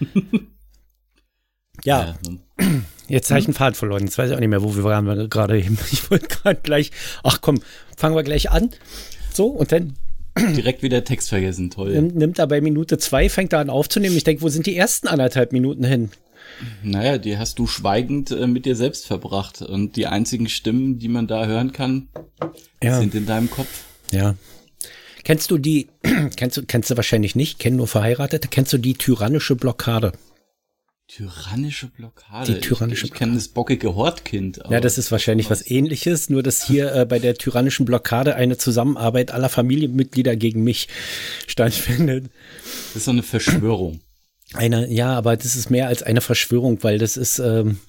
ja. Jetzt habe ich einen Faden verloren. Jetzt weiß ich auch nicht mehr, wo wir waren gerade eben. Ich wollte gerade gleich, ach komm, fangen wir gleich an. So, und dann Direkt wieder Text vergessen, toll. nimmt, nimmt er bei Minute zwei, fängt er an aufzunehmen. Ich denke, wo sind die ersten anderthalb Minuten hin? Naja, die hast du schweigend äh, mit dir selbst verbracht. Und die einzigen Stimmen, die man da hören kann, Ja. sind in deinem Kopf. Ja. Kennst du die, kennst du, kennst du wahrscheinlich nicht, kennen nur Verheiratete, kennst du die tyrannische Blockade? Tyrannische Blockade. Die tyrannische ich, ich kenne das bockige Hortkind. Ja, das ist wahrscheinlich was ähnliches, nur dass hier äh, bei der tyrannischen Blockade eine Zusammenarbeit aller Familienmitglieder gegen mich stattfindet. Das ist so eine Verschwörung. Eine, ja, aber das ist mehr als eine Verschwörung, weil das ist, ähm,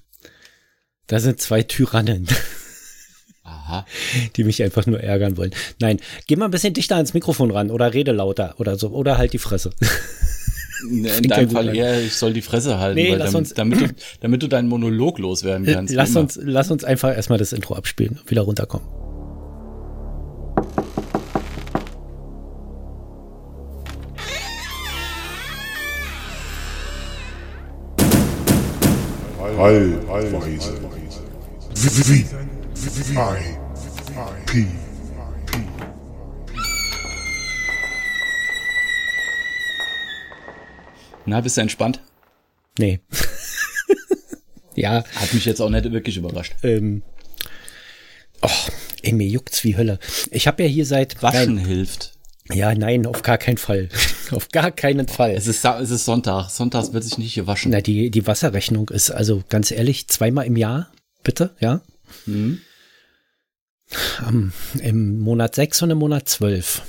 da sind zwei Tyrannen, Aha. die mich einfach nur ärgern wollen. Nein, geh mal ein bisschen dichter ans Mikrofon ran oder rede lauter oder so, oder halt die Fresse. In deinem Fall eher, ich soll die Fresse halten, Nee, weil lass damit, uns- damit, du, damit du deinen Monolog loswerden kannst. lass immer. uns, lass uns einfach erstmal das Intro abspielen und wieder runterkommen. Allweise. Wie, wie, I, P, P. Na, bist du entspannt? Nee. ja, Hat mich jetzt auch nicht wirklich überrascht. ähm, oh, ey, mir juckt's wie Hölle. Ich habe ja hier seit Waschen Nein, hilft. ja, nein, auf gar keinen Fall. auf gar keinen Fall. Es ist, es ist Sonntag. Sonntags wird sich nicht gewaschen. Na, die, die Wasserrechnung ist also ganz ehrlich zweimal im Jahr, bitte, ja? Hm? Am, Im Monat 6 und im Monat 12.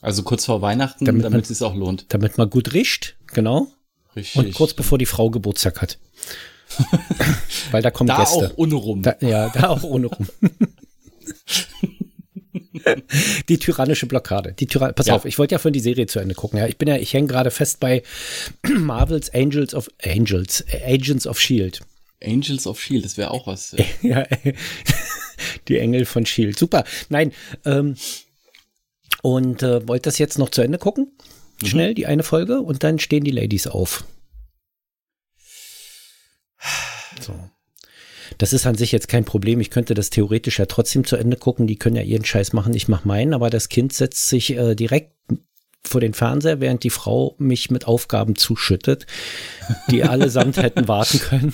Also kurz vor Weihnachten, Damit damit, man- es sich auch lohnt. Damit man gut riecht, genau. Richtig. Und kurz bevor die Frau Geburtstag hat. Weil da kommen da Gäste. auch ohne rum. Da, ja, da auch ohne rum. die tyrannische Blockade. Die Tyra Pass Ja. auf, ich wollte ja von die Serie zu Ende gucken. Ja, ich bin ja, ich hänge gerade fest bei Marvels Angels of Angels, Agents of Shield. Angels of Shield, das wäre auch was. ja, die Engel von Shield. Super. Nein, ähm, und äh, wollte das jetzt noch zu Ende gucken. Schnell die eine Folge und dann stehen die Ladies auf. So. Das ist an sich jetzt kein Problem. Ich könnte das theoretisch ja trotzdem zu Ende gucken. Die können ja ihren Scheiß machen. Ich mache meinen. Aber das Kind setzt sich äh, direkt vor den Fernseher, während die Frau mich mit Aufgaben zuschüttet, die allesamt hätten warten können.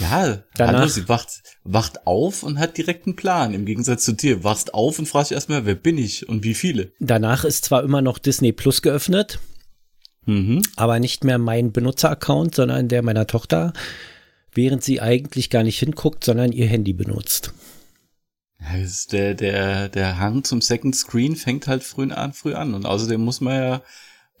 Ja, Danach- hallo, sie wacht, wacht auf und hat direkt einen Plan. Im Gegensatz zu dir. Wachst auf und fragst erstmal, wer bin ich und wie viele? Danach ist zwar immer noch Disney Plus geöffnet, Mhm. aber nicht mehr mein Benutzeraccount, sondern der meiner Tochter, während sie eigentlich gar nicht hinguckt, sondern ihr Handy benutzt. Ja, der, der, der Hang zum Second Screen fängt halt früh an, früh an. Und außerdem muss man ja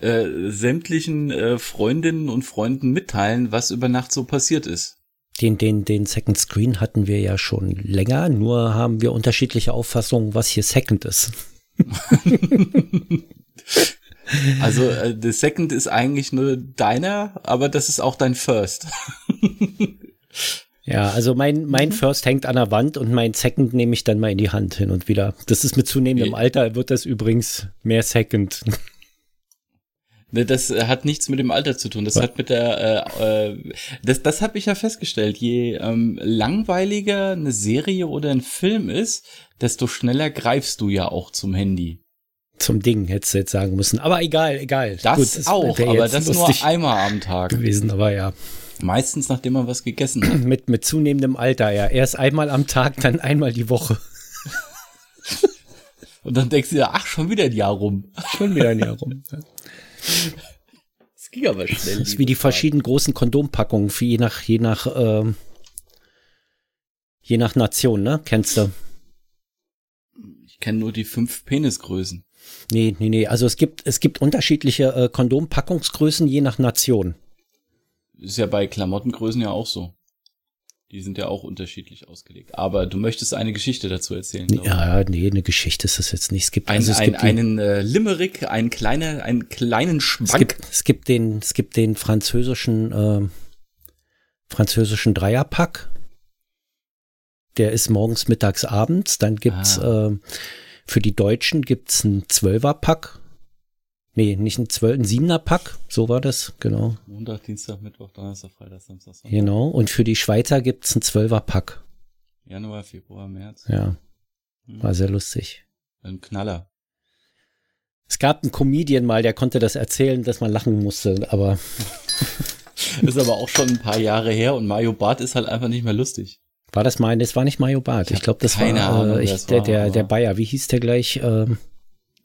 äh, sämtlichen äh, Freundinnen und Freunden mitteilen, was über Nacht so passiert ist. Den, den, den Second Screen hatten wir ja schon länger, nur haben wir unterschiedliche Auffassungen, was hier Second ist. Also äh, der Second ist eigentlich nur deiner, aber das ist auch dein First. Ja, also mein, mein First hängt an der Wand und mein Second nehme ich dann mal in die Hand hin und wieder. Das ist mit zunehmendem Alter, wird das übrigens mehr Second. Ne, Das äh, hat nichts mit dem Alter zu tun. Das hat mit der, äh, äh, das, das habe ich ja festgestellt. Je ähm, langweiliger eine Serie oder ein Film ist, desto schneller greifst du ja auch zum Handy. Zum Ding hättest du jetzt sagen müssen. Aber egal, egal. Das Gut, es auch, aber das nur einmal am Tag. gewesen, aber ja. Meistens nachdem man was gegessen hat. Mit, mit zunehmendem Alter, ja. Erst einmal am Tag, dann einmal die Woche. Und dann denkst du dir, ach, schon wieder ein Jahr rum. Schon wieder ein Jahr rum. Das ging aber schnell. Das ist wie die verschiedenen großen Kondompackungen, für je nach, je nach, ähm, je nach Nation, ne? Kennst du? Ich kenne nur die fünf Penisgrößen. Nee, nee, nee. Also es gibt, es gibt unterschiedliche äh, Kondompackungsgrößen je nach Nation. Ist ja bei Klamottengrößen ja auch so. Die sind ja auch unterschiedlich ausgelegt. Aber du möchtest eine Geschichte dazu erzählen. ich. Ja, nee, eine Geschichte ist das jetzt nicht. Es gibt, Ein, also es ein, gibt einen äh, Limerick, einen kleinen, einen kleinen Es Schwank. gibt, es gibt den, es gibt den französischen, äh, französischen Dreierpack. Der ist morgens, mittags, abends. Dann gibt's Ah. äh, für die Deutschen gibt's einen Zwölferpack. Nee, nicht ein 12, ein 7er Pack, so war das, genau. Montag, Dienstag, Mittwoch, Donnerstag, Freitag, Samstag, Sonntag. Genau, und für die Schweizer gibt's ein 12er Pack. Januar, Februar, März. Ja, war sehr lustig. Ein Knaller. Es gab einen Comedian mal, der konnte das erzählen, dass man lachen musste, aber Ist aber auch schon ein paar Jahre her und Mario Barth ist halt einfach nicht mehr lustig. war das mein, das war nicht Mario Barth. Ich glaube, das war äh, ich, der, war, der, der Bayer, wie hieß der gleich? Ähm,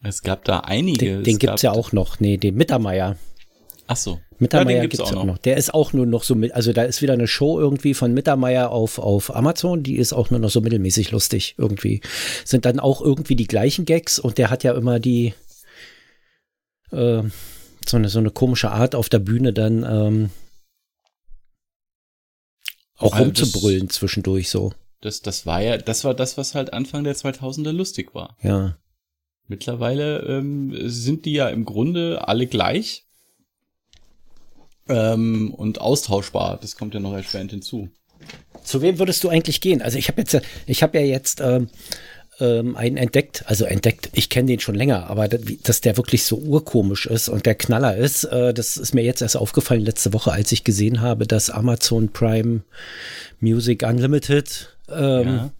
Es gab da einige. den den Es gibt's ja auch noch. Nee, den Mittermeier. Ach so. Mittermeier ja, den gibt's, auch noch. Der ist auch nur noch so mit, also da ist wieder eine Show irgendwie von Mittermeier auf, auf Amazon, die ist auch nur noch so mittelmäßig lustig irgendwie. Sind dann auch irgendwie die gleichen Gags und der hat ja immer die äh, so eine, so eine komische Art auf der Bühne dann ähm, auch Also das- rumzubrüllen zwischendurch so. Das, das war ja, das war das, was halt Anfang der 2000er lustig war. Ja. Mittlerweile ähm, sind die ja im Grunde alle gleich ähm, und austauschbar. Das kommt ja noch erschwerend hinzu. Zu wem würdest du eigentlich gehen? Also ich habe jetzt, ich habe ja jetzt ähm, ähm, einen entdeckt, also entdeckt, ich kenne den schon länger, aber dass der wirklich so urkomisch ist und der Knaller ist, äh, das ist mir jetzt erst aufgefallen letzte Woche, als ich gesehen habe, dass Amazon Prime Music Unlimited ähm, ja.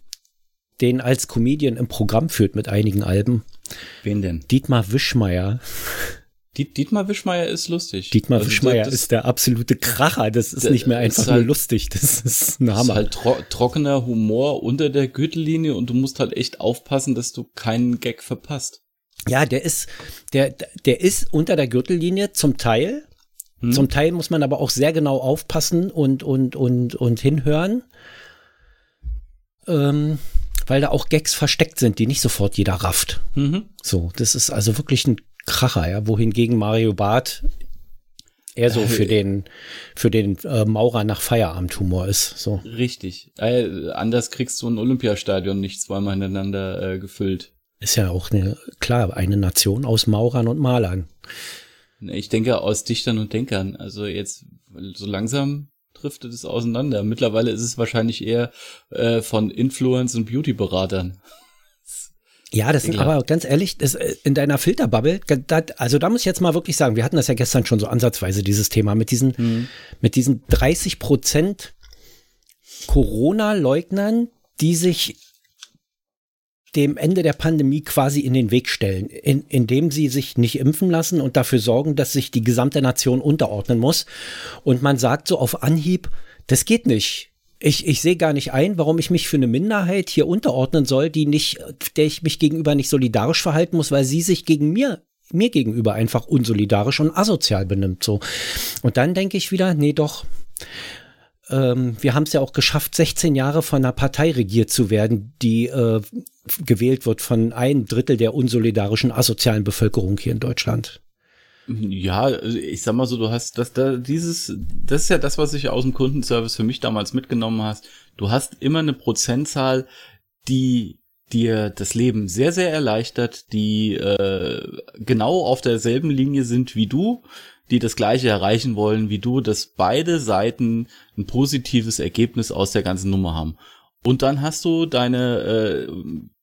den als Comedian im Programm führt mit einigen Alben. Wen denn? Dietmar Wischmeier. Diet, Dietmar Wischmeier ist lustig. Dietmar Also Wischmeier ist der absolute Kracher. Das ist nicht mehr einfach nur halt- lustig. Das ist ein Das ist Hammer. halt tro trockener Humor unter der Gürtellinie und du musst halt echt aufpassen, dass du keinen Gag verpasst. Ja, der ist, der, der ist unter der Gürtellinie zum Teil. Hm? Zum Teil muss man aber auch sehr genau aufpassen und, und, und, und hinhören. Ähm, weil da auch Gags versteckt sind, die nicht sofort jeder rafft. Mhm. So, das ist also wirklich ein Kracher, ja, wohingegen Mario Barth eher so für den, für den äh, Maurer nach Feierabendhumor ist. So. Richtig. Äh, anders kriegst du ein Olympiastadion nicht zweimal hintereinander äh, gefüllt. Ist ja auch eine, klar, eine Nation aus Maurern und Malern. Ich denke aus Dichtern und Denkern. Also jetzt so langsam driftet es auseinander. Mittlerweile ist es wahrscheinlich eher äh, von Influence- und Beauty-Beratern. Ja, das sind Ekelhaft. aber ganz ehrlich, das, äh, in deiner Filterbubble, da, also da muss ich jetzt mal wirklich sagen, wir hatten das ja gestern schon so ansatzweise, dieses Thema mit diesen, mit diesen 30 Prozent Corona-Leugnern, die sich dem Ende der Pandemie quasi in den Weg stellen, in, indem sie sich nicht impfen lassen und dafür sorgen, dass sich die gesamte Nation unterordnen muss. Und man sagt so auf Anhieb, das geht nicht. Ich, ich sehe gar nicht ein, warum ich mich für eine Minderheit hier unterordnen soll, die nicht, der ich mich gegenüber nicht solidarisch verhalten muss, weil sie sich gegen mir, mir gegenüber einfach unsolidarisch und asozial benimmt. So. Und dann denke ich wieder, nee, doch, ähm, wir haben es ja auch geschafft, 16 Jahre von einer Partei regiert zu werden, die äh, gewählt wird von einem Drittel der unsolidarischen asozialen Bevölkerung hier in Deutschland. Ja, also ich sag mal so, du hast das da dieses das ist ja das, was ich aus dem Kundenservice für mich damals mitgenommen hast. Du hast immer eine Prozentzahl, die dir das Leben sehr sehr erleichtert, die äh, genau auf derselben Linie sind wie du, die das gleiche erreichen wollen wie du, dass beide Seiten ein positives Ergebnis aus der ganzen Nummer haben. Und dann hast du deine äh,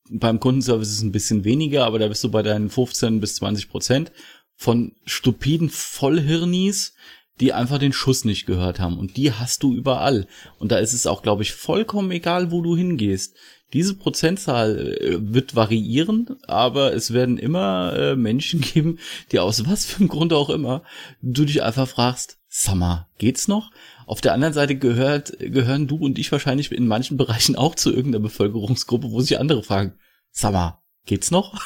beim Kundenservice ist es ein bisschen weniger, aber da bist du bei deinen 15 bis 20 Prozent von stupiden Vollhirnis, die einfach den Schuss nicht gehört haben. Und die hast du überall. Und da ist es auch, glaube ich, vollkommen egal, wo du hingehst. Diese Prozentzahl äh, wird variieren, aber es werden immer äh, Menschen geben, die aus was für einem Grund auch immer, du dich einfach fragst, Summer, geht's noch? Auf der anderen Seite gehört, gehören du und ich wahrscheinlich in manchen Bereichen auch zu irgendeiner Bevölkerungsgruppe, wo sich andere fragen, Summer, geht's noch?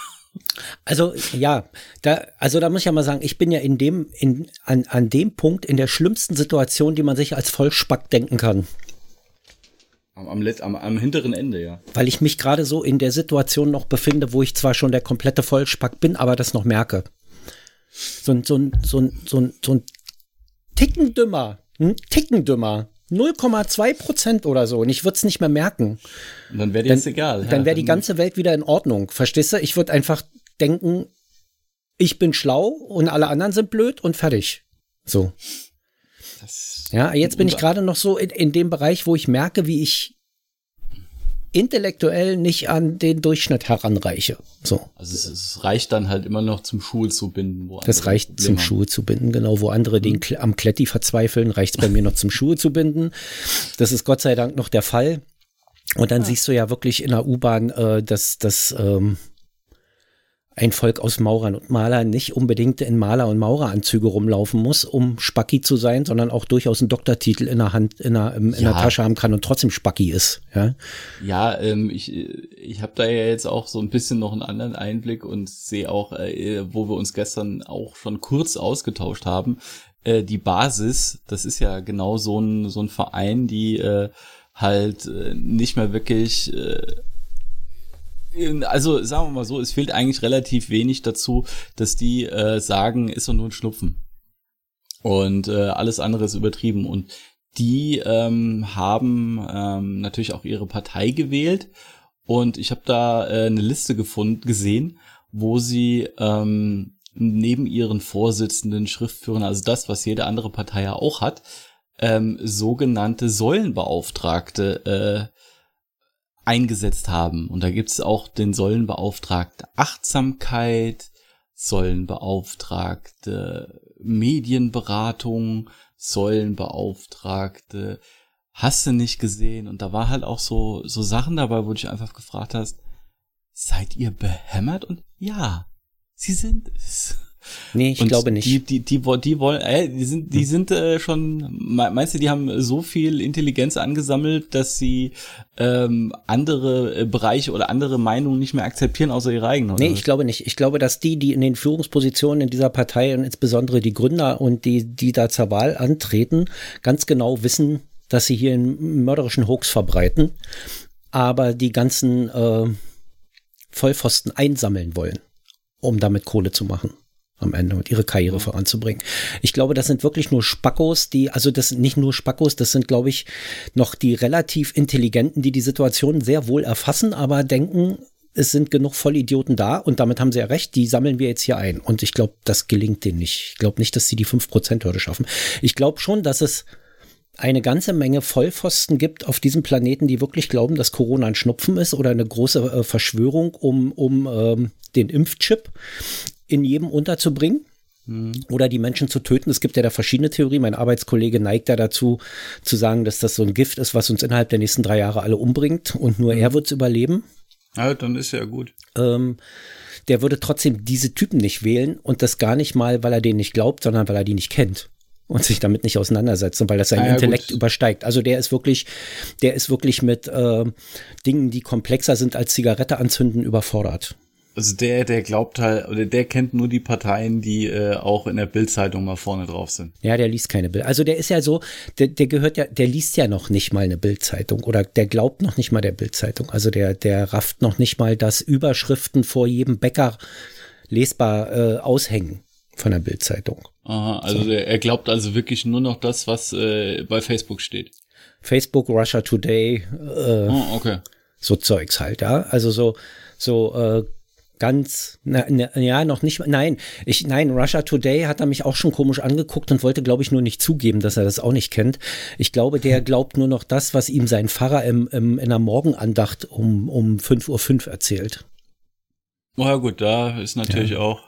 Also ja, da, also da muss ich ja mal sagen, ich bin ja in dem, in, an, an dem Punkt in der schlimmsten Situation, die man sich als Vollspack denken kann. Am, am, am, am hinteren Ende, ja. Weil ich mich gerade so in der Situation noch befinde, wo ich zwar schon der komplette Vollspack bin, aber das noch merke. So ein, so ein, so ein, so ein, so ein Ticken dümmer, ein Ticken dümmer. 0,2 Prozent oder so und ich würde es nicht mehr merken. Und dann wäre dir das egal. Dann wäre die ganze Welt wieder in Ordnung. Verstehst du? Ich würde einfach denken, ich bin schlau und alle anderen sind blöd und fertig. So. Das, Ja, jetzt bin ich gerade noch so in, in dem Bereich, wo ich merke, wie ich intellektuell nicht an den Durchschnitt heranreiche. So. Also es, es reicht dann halt immer noch zum Schuhe zu binden. Wo das reicht Probleme zum haben. Schuhe zu binden, genau. Wo andere mhm. den am Kletti verzweifeln, reicht es bei mir noch zum Schuhe zu binden. Das ist Gott sei Dank noch der Fall. Und dann ja. siehst du ja wirklich in der U-Bahn, äh, dass das ähm, ein Volk aus Maurern und Malern nicht unbedingt in Maler- und Maureranzüge rumlaufen muss, um Spacki zu sein, sondern auch durchaus einen Doktortitel in der Hand, in der, in ja. der Tasche haben kann und trotzdem Spacki ist. Ja, ja ähm, ich, ich habe da ja jetzt auch so ein bisschen noch einen anderen Einblick und sehe auch, äh, wo wir uns gestern auch schon kurz ausgetauscht haben, äh, die Basis, das ist ja genau so ein, so ein Verein, die äh, halt äh, nicht mehr wirklich äh, also sagen wir mal so, es fehlt eigentlich relativ wenig dazu, dass die äh, sagen, ist doch nur ein Schnupfen. Und äh, alles andere ist übertrieben. Und die ähm, haben ähm, natürlich auch ihre Partei gewählt. Und ich habe da äh, eine Liste gefunden, gesehen, wo sie ähm, neben ihren Vorsitzenden, Schriftführern, also das, was jede andere Partei ja auch hat, ähm, sogenannte Säulenbeauftragte äh, eingesetzt haben. Und da gibt es auch den Säulenbeauftragte Achtsamkeit, Säulenbeauftragte Medienberatung, Säulenbeauftragte hast du nicht gesehen. Und da war halt auch so, so Sachen dabei, wo du dich einfach gefragt hast, seid ihr behämmert? Und ja, sie sind es. Nee, ich und glaube nicht. Die, die, die, die wollen, äh, die sind, die hm. sind äh, schon, meinst du, die haben so viel Intelligenz angesammelt, dass sie ähm, andere äh, Bereiche oder andere Meinungen nicht mehr akzeptieren, außer ihre eigenen? Nee, ich glaube nicht. Ich glaube, dass die, die in den Führungspositionen in dieser Partei und insbesondere die Gründer und die, die da zur Wahl antreten, ganz genau wissen, dass sie hier einen mörderischen Hoax verbreiten, aber die ganzen äh, Vollpfosten einsammeln wollen, um damit Kohle zu machen am Ende und ihre Karriere mhm. voranzubringen. Ich glaube, das sind wirklich nur Spackos, die, also das sind nicht nur Spackos, das sind, glaube ich, noch die relativ Intelligenten, die die Situation sehr wohl erfassen, aber denken, es sind genug Vollidioten da und damit haben sie ja recht, die sammeln wir jetzt hier ein. Und ich glaube, das gelingt denen nicht. Ich glaube nicht, dass sie die 5%-Hürde schaffen. Ich glaube schon, dass es eine ganze Menge Vollpfosten gibt auf diesem Planeten, die wirklich glauben, dass Corona ein Schnupfen ist oder eine große äh, Verschwörung um, um ähm, den Impfchip in jedem unterzubringen mhm. oder die Menschen zu töten. Es gibt ja da verschiedene Theorien. Mein Arbeitskollege neigt da dazu, zu sagen, dass das so ein Gift ist, was uns innerhalb der nächsten drei Jahre alle umbringt und nur mhm. er wird es überleben. Ja, dann ist ja gut. Ähm, der würde trotzdem diese Typen nicht wählen und das gar nicht mal, weil er denen nicht glaubt, sondern weil er die nicht kennt und sich damit nicht auseinandersetzt und weil das sein ah, ja, Intellekt gut. übersteigt. Also der ist wirklich, der ist wirklich mit äh, Dingen, die komplexer sind als Zigarette anzünden, überfordert. Also der, der glaubt halt, oder der kennt nur die Parteien, die äh, auch in der Bildzeitung mal vorne drauf sind. Ja, der liest keine Bild. Also der ist ja so, der, der gehört ja, der liest ja noch nicht mal eine Bildzeitung oder der glaubt noch nicht mal der Bildzeitung. Also der, der rafft noch nicht mal, dass Überschriften vor jedem Bäcker lesbar äh, aushängen von der Bildzeitung. Aha, also so. der, er glaubt also wirklich nur noch das, was äh, bei Facebook steht. Facebook, Russia Today, äh, oh, okay. so Zeugs halt, ja. Also so, so äh, ganz, na, na, ja, noch nicht, nein, ich, nein, Russia Today hat er mich auch schon komisch angeguckt und wollte, glaube ich, nur nicht zugeben, dass er das auch nicht kennt. Ich glaube, der hm. glaubt nur noch das, was ihm sein Pfarrer im, im, in der Morgenandacht um, um 5.05 Uhr erzählt. Oh ja, gut, da ist natürlich ja. auch.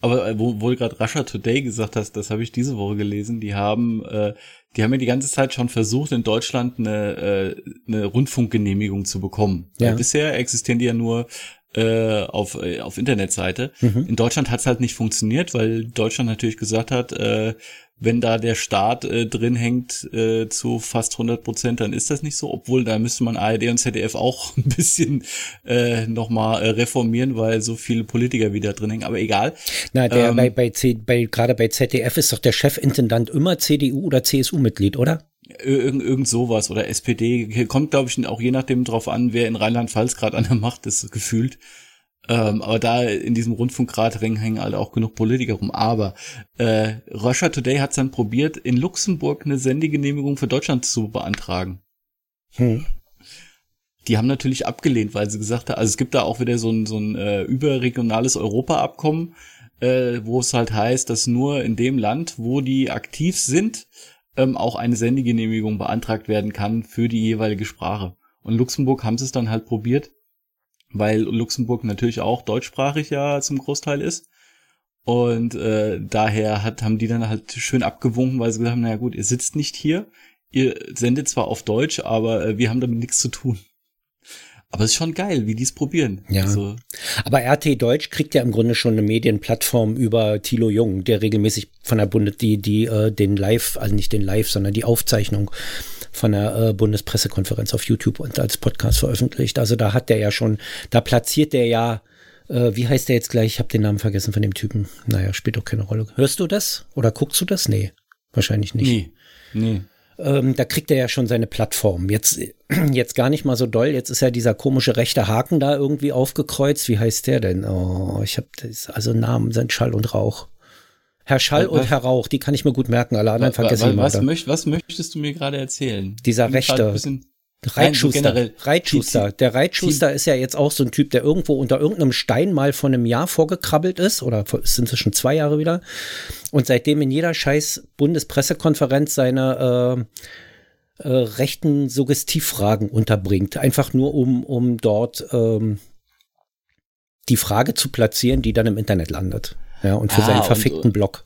Aber äh, wo, wo du gerade Russia Today gesagt hast, das habe ich diese Woche gelesen. Die haben, äh, die haben ja die ganze Zeit schon versucht, in Deutschland eine, äh, eine Rundfunkgenehmigung zu bekommen. Ja. bisher existieren die ja nur äh, auf, äh, auf Internetseite. Mhm. In Deutschland hat es halt nicht funktioniert, weil Deutschland natürlich gesagt hat, äh, wenn da der Staat äh, drin hängt äh, zu fast 100 Prozent, dann ist das nicht so. Obwohl, da müsste man ARD und ZDF auch ein bisschen äh, nochmal äh, reformieren, weil so viele Politiker wieder drin hängen. Aber egal. Na, der ähm, bei, bei, bei, gerade bei ZDF ist doch der Chefintendant immer CDU oder CSU-Mitglied, oder? Irgend, irgend sowas oder SPD kommt, glaube ich, auch je nachdem drauf an, wer in Rheinland-Pfalz gerade an der Macht ist, gefühlt. Ähm, aber da in diesem Rundfunkratring hängen halt auch genug Politiker rum. Aber äh, Russia Today hat es dann probiert, in Luxemburg eine Sendegenehmigung für Deutschland zu beantragen. Hm. Die haben natürlich abgelehnt, weil sie gesagt haben, also es gibt da auch wieder so ein, so ein äh, überregionales Europa-Abkommen, äh, wo es halt heißt, dass nur in dem Land, wo die aktiv sind, ähm, auch eine Sendegenehmigung beantragt werden kann für die jeweilige Sprache. Und Luxemburg haben sie es dann halt probiert, weil Luxemburg natürlich auch deutschsprachig ja zum Großteil ist. Und äh, daher hat, haben die dann halt schön abgewunken, weil sie gesagt haben, naja gut, ihr sitzt nicht hier, ihr sendet zwar auf Deutsch, aber äh, wir haben damit nichts zu tun. Aber es ist schon geil, wie die es probieren. Ja. Also. Aber RT Deutsch kriegt ja im Grunde schon eine Medienplattform über Thilo Jung, der regelmäßig von der Bundes, die, die, äh, den Live, also nicht den Live, sondern die Aufzeichnung von der äh, Bundespressekonferenz auf YouTube und als Podcast veröffentlicht. Also da hat der ja schon, da platziert der ja, äh, wie heißt der jetzt gleich? Ich habe den Namen vergessen von dem Typen. Naja, spielt doch keine Rolle. Hörst du das? Oder guckst du das? Nee, wahrscheinlich nicht. Nee. Nee ähm, da kriegt er ja schon seine Plattform. Jetzt, jetzt gar nicht mal so doll. Jetzt ist ja dieser komische rechte Haken da irgendwie aufgekreuzt. Wie heißt der denn? Oh, ich habe also Namen sind Schall und Rauch. Herr Schall was, und Herr Rauch, die kann ich mir gut merken. Alle anderen vergesse ich was, möcht, was möchtest du mir gerade erzählen? Dieser rechte. Reitschuster. Nein, so Reitschuster. Der Reitschuster ist ja jetzt auch so ein Typ, der irgendwo unter irgendeinem Stein mal vor einem Jahr vorgekrabbelt ist, oder sind es schon zwei Jahre wieder, und seitdem in jeder scheiß Bundespressekonferenz seine äh, äh, rechten Suggestivfragen unterbringt. Einfach nur, um, um dort ähm, die Frage zu platzieren, die dann im Internet landet. Ja, und für ah, seinen verfickten und, Blog.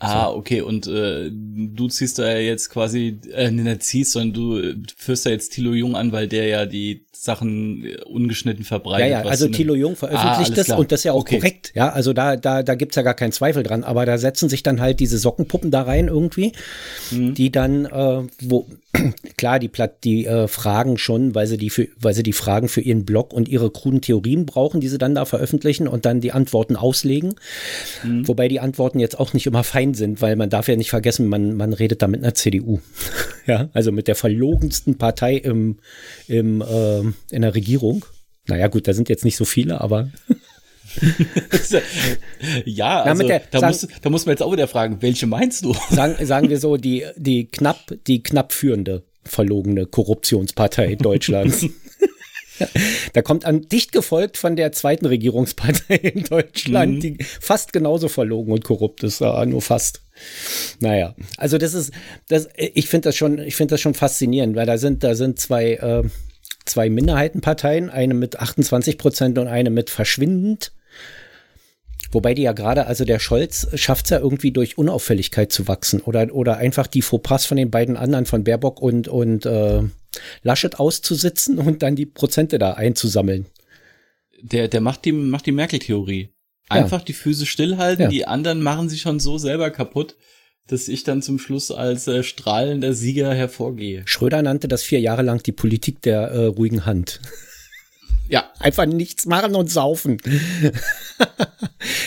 Ah, okay, und äh, du ziehst da jetzt quasi, äh, nicht ziehst, sondern du führst da jetzt Thilo Jung an, weil der ja die Sachen äh, ungeschnitten verbreitet. Ja, ja, also Thilo Jung veröffentlicht ah, das klar. und das ist ja auch okay. korrekt, ja, also da, da, da gibt's ja gar keinen Zweifel dran, aber da setzen sich dann halt diese Sockenpuppen da rein irgendwie, mhm. die dann, äh, wo, klar, die, Platt, die äh, Fragen schon, weil sie die für, weil sie die Fragen für ihren Blog und ihre kruden Theorien brauchen, die sie dann da veröffentlichen und dann die Antworten auslegen. Mhm. Wobei die Antworten jetzt auch nicht immer fein sind, weil man darf ja nicht vergessen, man, man redet da mit einer CDU. ja, also mit der verlogensten Partei im, im, äh, in der Regierung. Naja, gut, da sind jetzt nicht so viele, aber ja, also der, da, sagen, muss, da muss man jetzt auch wieder fragen, welche meinst du? Sagen, sagen wir so, die, die knapp, die knapp führende verlogene Korruptionspartei Deutschlands. da kommt an dicht gefolgt von der zweiten Regierungspartei in Deutschland, mhm. die fast genauso verlogen und korrupt ist, nur fast. Naja, also das ist, das, ich finde das schon, ich finde das schon faszinierend, weil da sind, da sind zwei, äh, zwei Minderheitenparteien, eine mit 28 Prozent und eine mit verschwindend Wobei die ja gerade, also der Scholz schafft es ja irgendwie durch Unauffälligkeit zu wachsen oder, oder einfach die Fauxpas von den beiden anderen, von Baerbock und, und äh, Laschet auszusitzen und dann die Prozente da einzusammeln. Der, der macht die, macht die Merkel-Theorie. Einfach ja. die Füße stillhalten, ja. die anderen machen sich schon so selber kaputt, dass ich dann zum Schluss als äh, strahlender Sieger hervorgehe. Schröder nannte das vier Jahre lang die Politik der äh, ruhigen Hand. Ja. Einfach nichts machen und saufen.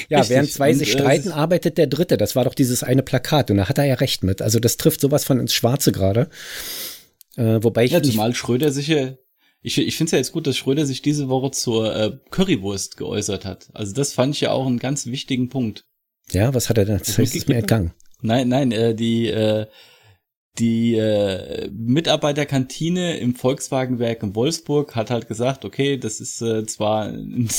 ja, Richtig. während zwei und, sich äh, streiten, arbeitet der Dritte. Das war doch dieses eine Plakat und da hat er ja recht mit. Also das trifft sowas von ins Schwarze gerade. Äh, wobei ich. Ja, zumal Schröder sich ja. Ich, ich finde es ja jetzt gut, dass Schröder sich diese Woche zur äh, Currywurst geäußert hat. Also das fand ich ja auch einen ganz wichtigen Punkt. Ja, was hat er denn? Das ist mir entgangen. Nein, nein, äh, die äh, die äh, Mitarbeiterkantine im Volkswagenwerk in Wolfsburg hat halt gesagt, okay, das ist äh, zwar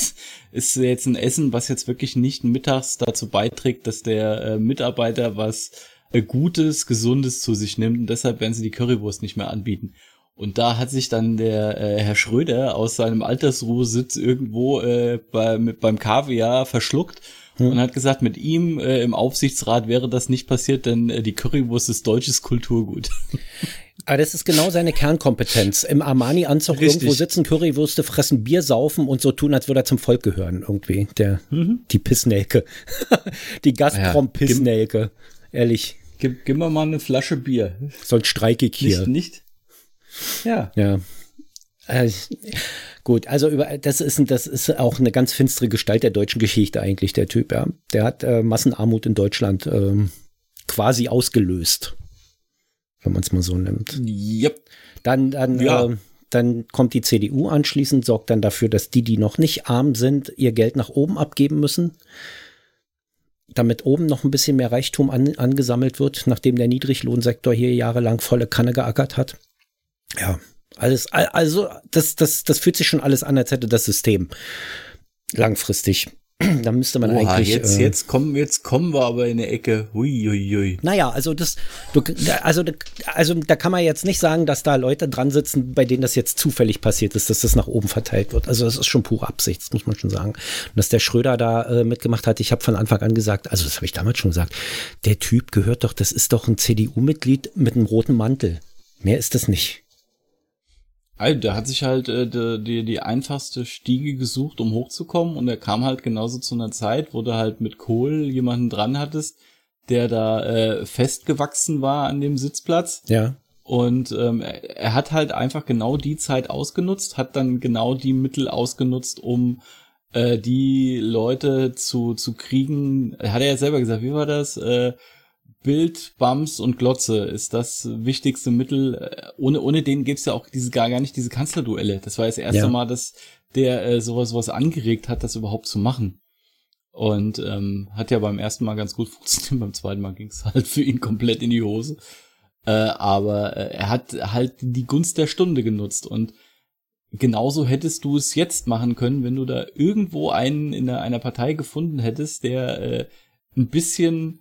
ist jetzt ein Essen, was jetzt wirklich nicht mittags dazu beiträgt, dass der äh, Mitarbeiter was Gutes, Gesundes zu sich nimmt und deshalb werden sie die Currywurst nicht mehr anbieten. Und da hat sich dann der äh, Herr Schröder aus seinem Altersruhesitz irgendwo äh, bei, mit, beim Kaviar verschluckt hm. und hat gesagt, mit ihm äh, im Aufsichtsrat wäre das nicht passiert, denn äh, die Currywurst ist deutsches Kulturgut. Aber das ist genau seine Kernkompetenz. Im Armani-Anzug irgendwo sitzen, Currywürste fressen, Bier saufen und so tun, als würde er zum Volk gehören irgendwie. Der, mhm. Die Pissnelke. die Gazprom-Pissnelke. Ehrlich. Gib, gib mir mal eine Flasche Bier. So ein streikig hier. Nicht, nicht? Ja. Ja. Äh, gut, also über das ist das ist auch eine ganz finstere Gestalt der deutschen Geschichte eigentlich der Typ. Ja, der hat äh, Massenarmut in Deutschland ähm, quasi ausgelöst, wenn man es mal so nimmt. Yep. Dann dann ja. äh, dann kommt die CDU anschließend, sorgt dann dafür, dass die, die noch nicht arm sind, ihr Geld nach oben abgeben müssen damit oben noch ein bisschen mehr Reichtum an, angesammelt wird, nachdem der Niedriglohnsektor hier jahrelang volle Kanne geackert hat. Ja, alles, also das, das, das fühlt sich schon alles an, als hätte das System langfristig da müsste man Oha, eigentlich. jetzt, äh, jetzt, kommen, jetzt kommen wir aber in eine Ecke. Hui, hui, hui. Naja, also das, du, also, also da kann man jetzt nicht sagen, dass da Leute dran sitzen, bei denen das jetzt zufällig passiert ist, dass das nach oben verteilt wird. Also das ist schon pure Absicht, das muss man schon sagen. Und dass der Schröder da äh, mitgemacht hat, ich habe von Anfang an gesagt, also das habe ich damals schon gesagt, der Typ gehört doch, das ist doch ein CDU-Mitglied mit einem roten Mantel. Mehr ist das nicht. Also, der hat sich halt äh, die, die, die einfachste Stiege gesucht, um hochzukommen und er kam halt genauso zu einer Zeit, wo du halt mit Kohl jemanden dran hattest, der da äh, festgewachsen war an dem Sitzplatz. Ja. Und ähm, er, hat halt einfach genau die Zeit ausgenutzt, hat dann genau die Mittel ausgenutzt, um äh, die Leute zu, zu kriegen. Hat er ja selber gesagt, wie war das? Äh, Bild, Bums und Glotze ist das wichtigste Mittel. Äh, Ohne, ohne den gibt's ja auch diese gar, gar nicht diese Kanzlerduelle. Das war das erste Ja. Mal, dass der äh, sowas, sowas angeregt hat, das überhaupt zu machen. Und ähm, hat ja beim ersten Mal ganz gut funktioniert, beim zweiten Mal ging's halt für ihn komplett in die Hose. Äh, aber äh, er hat halt die Gunst der Stunde genutzt und genauso hättest du es jetzt machen können, wenn du da irgendwo einen in einer, einer Partei gefunden hättest, der äh, ein bisschen,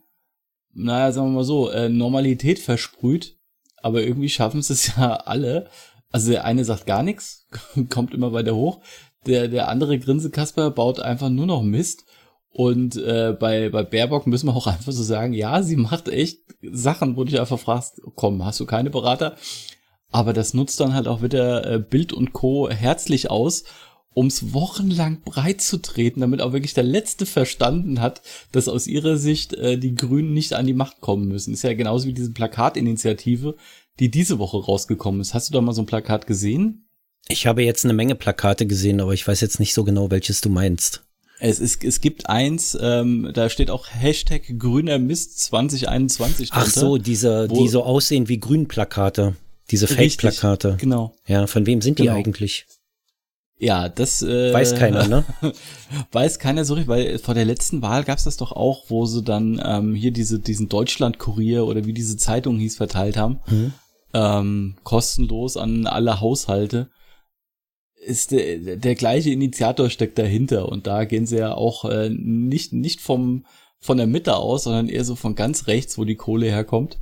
naja, sagen wir mal so, äh, Normalität versprüht, aber irgendwie schaffen sie es ja alle. Also der eine sagt gar nichts, kommt immer weiter hoch. Der, der andere Grinsekasper baut einfach nur noch Mist. Und äh, bei, bei Baerbock müssen wir auch einfach so sagen, ja, sie macht echt Sachen, wo du dich einfach fragst, komm, hast du keine Berater? Aber das nutzt dann halt auch wieder äh, Bild und Co. herzlich aus, ums wochenlang breit zu treten, damit auch wirklich der Letzte verstanden hat, dass aus ihrer Sicht äh, die Grünen nicht an die Macht kommen müssen. Ist ja genauso wie diese Plakatinitiative, die diese Woche rausgekommen ist. Hast du da mal so ein Plakat gesehen? Ich habe jetzt eine Menge Plakate gesehen, aber ich weiß jetzt nicht so genau, welches du meinst. Es, ist, es gibt eins, ähm, da steht auch Hashtag grüner Mist 2021 drunter. Ach so, diese, die so aussehen wie Grünplakate. Diese Fake-Plakate. Genau. Ja, von wem sind die Genau. eigentlich? Ja, das äh, Weiß keiner, ne? Weiß keiner so richtig, weil vor der letzten Wahl gab's das doch auch, wo sie dann ähm, hier diese, diesen Deutschland-Kurier oder wie diese Zeitung hieß, verteilt haben. Mhm. Ähm, kostenlos an alle Haushalte. Ist der, der gleiche Initiator steckt dahinter und da gehen sie ja auch äh, nicht, nicht vom, von der Mitte aus, sondern eher so von ganz rechts, wo die Kohle herkommt.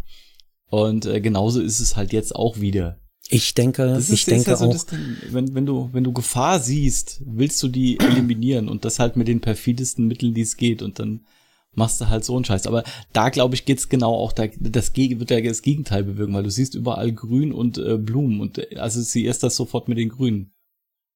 Und äh, genauso ist es halt jetzt auch wieder. Ich denke, Das ist, ich denke ja so auch. Ding. Wenn, wenn, du, wenn du Gefahr siehst, willst du die eliminieren und das halt mit den perfidesten Mitteln, die es geht und dann machst du halt so einen Scheiß. Aber da, glaube ich, geht's genau auch, da, das wird ja das Gegenteil bewirken, weil du siehst überall Grün und äh, Blumen und äh, assoziierst das sofort mit den Grünen.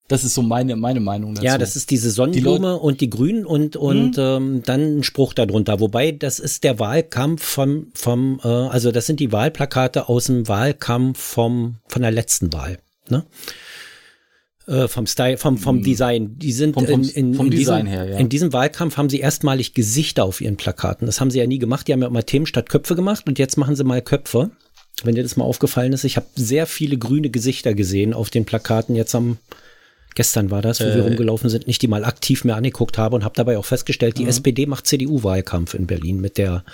Das ist so meine, meine Meinung dazu. Ja, das ist diese Sonnenblume und die Grünen und, und ähm, dann ein Spruch darunter. Wobei, das ist der Wahlkampf vom, vom äh, also das sind die Wahlplakate aus dem Wahlkampf vom, von der letzten Wahl. Ne? Äh, vom Style, vom, vom Design. Die sind Vom- vom- in, in, vom in, diesem, her, ja. in diesem Wahlkampf haben sie erstmalig Gesichter auf ihren Plakaten. Das haben sie ja nie gemacht. Die haben ja immer Themen statt Köpfe gemacht und jetzt machen sie mal Köpfe. Wenn dir das mal aufgefallen ist, ich habe sehr viele grüne Gesichter gesehen auf den Plakaten jetzt am Gestern war das, wo wir rumgelaufen sind, nicht die mal aktiv mir angeguckt habe und habe dabei auch festgestellt, die SPD macht CDU-Wahlkampf in Berlin mit der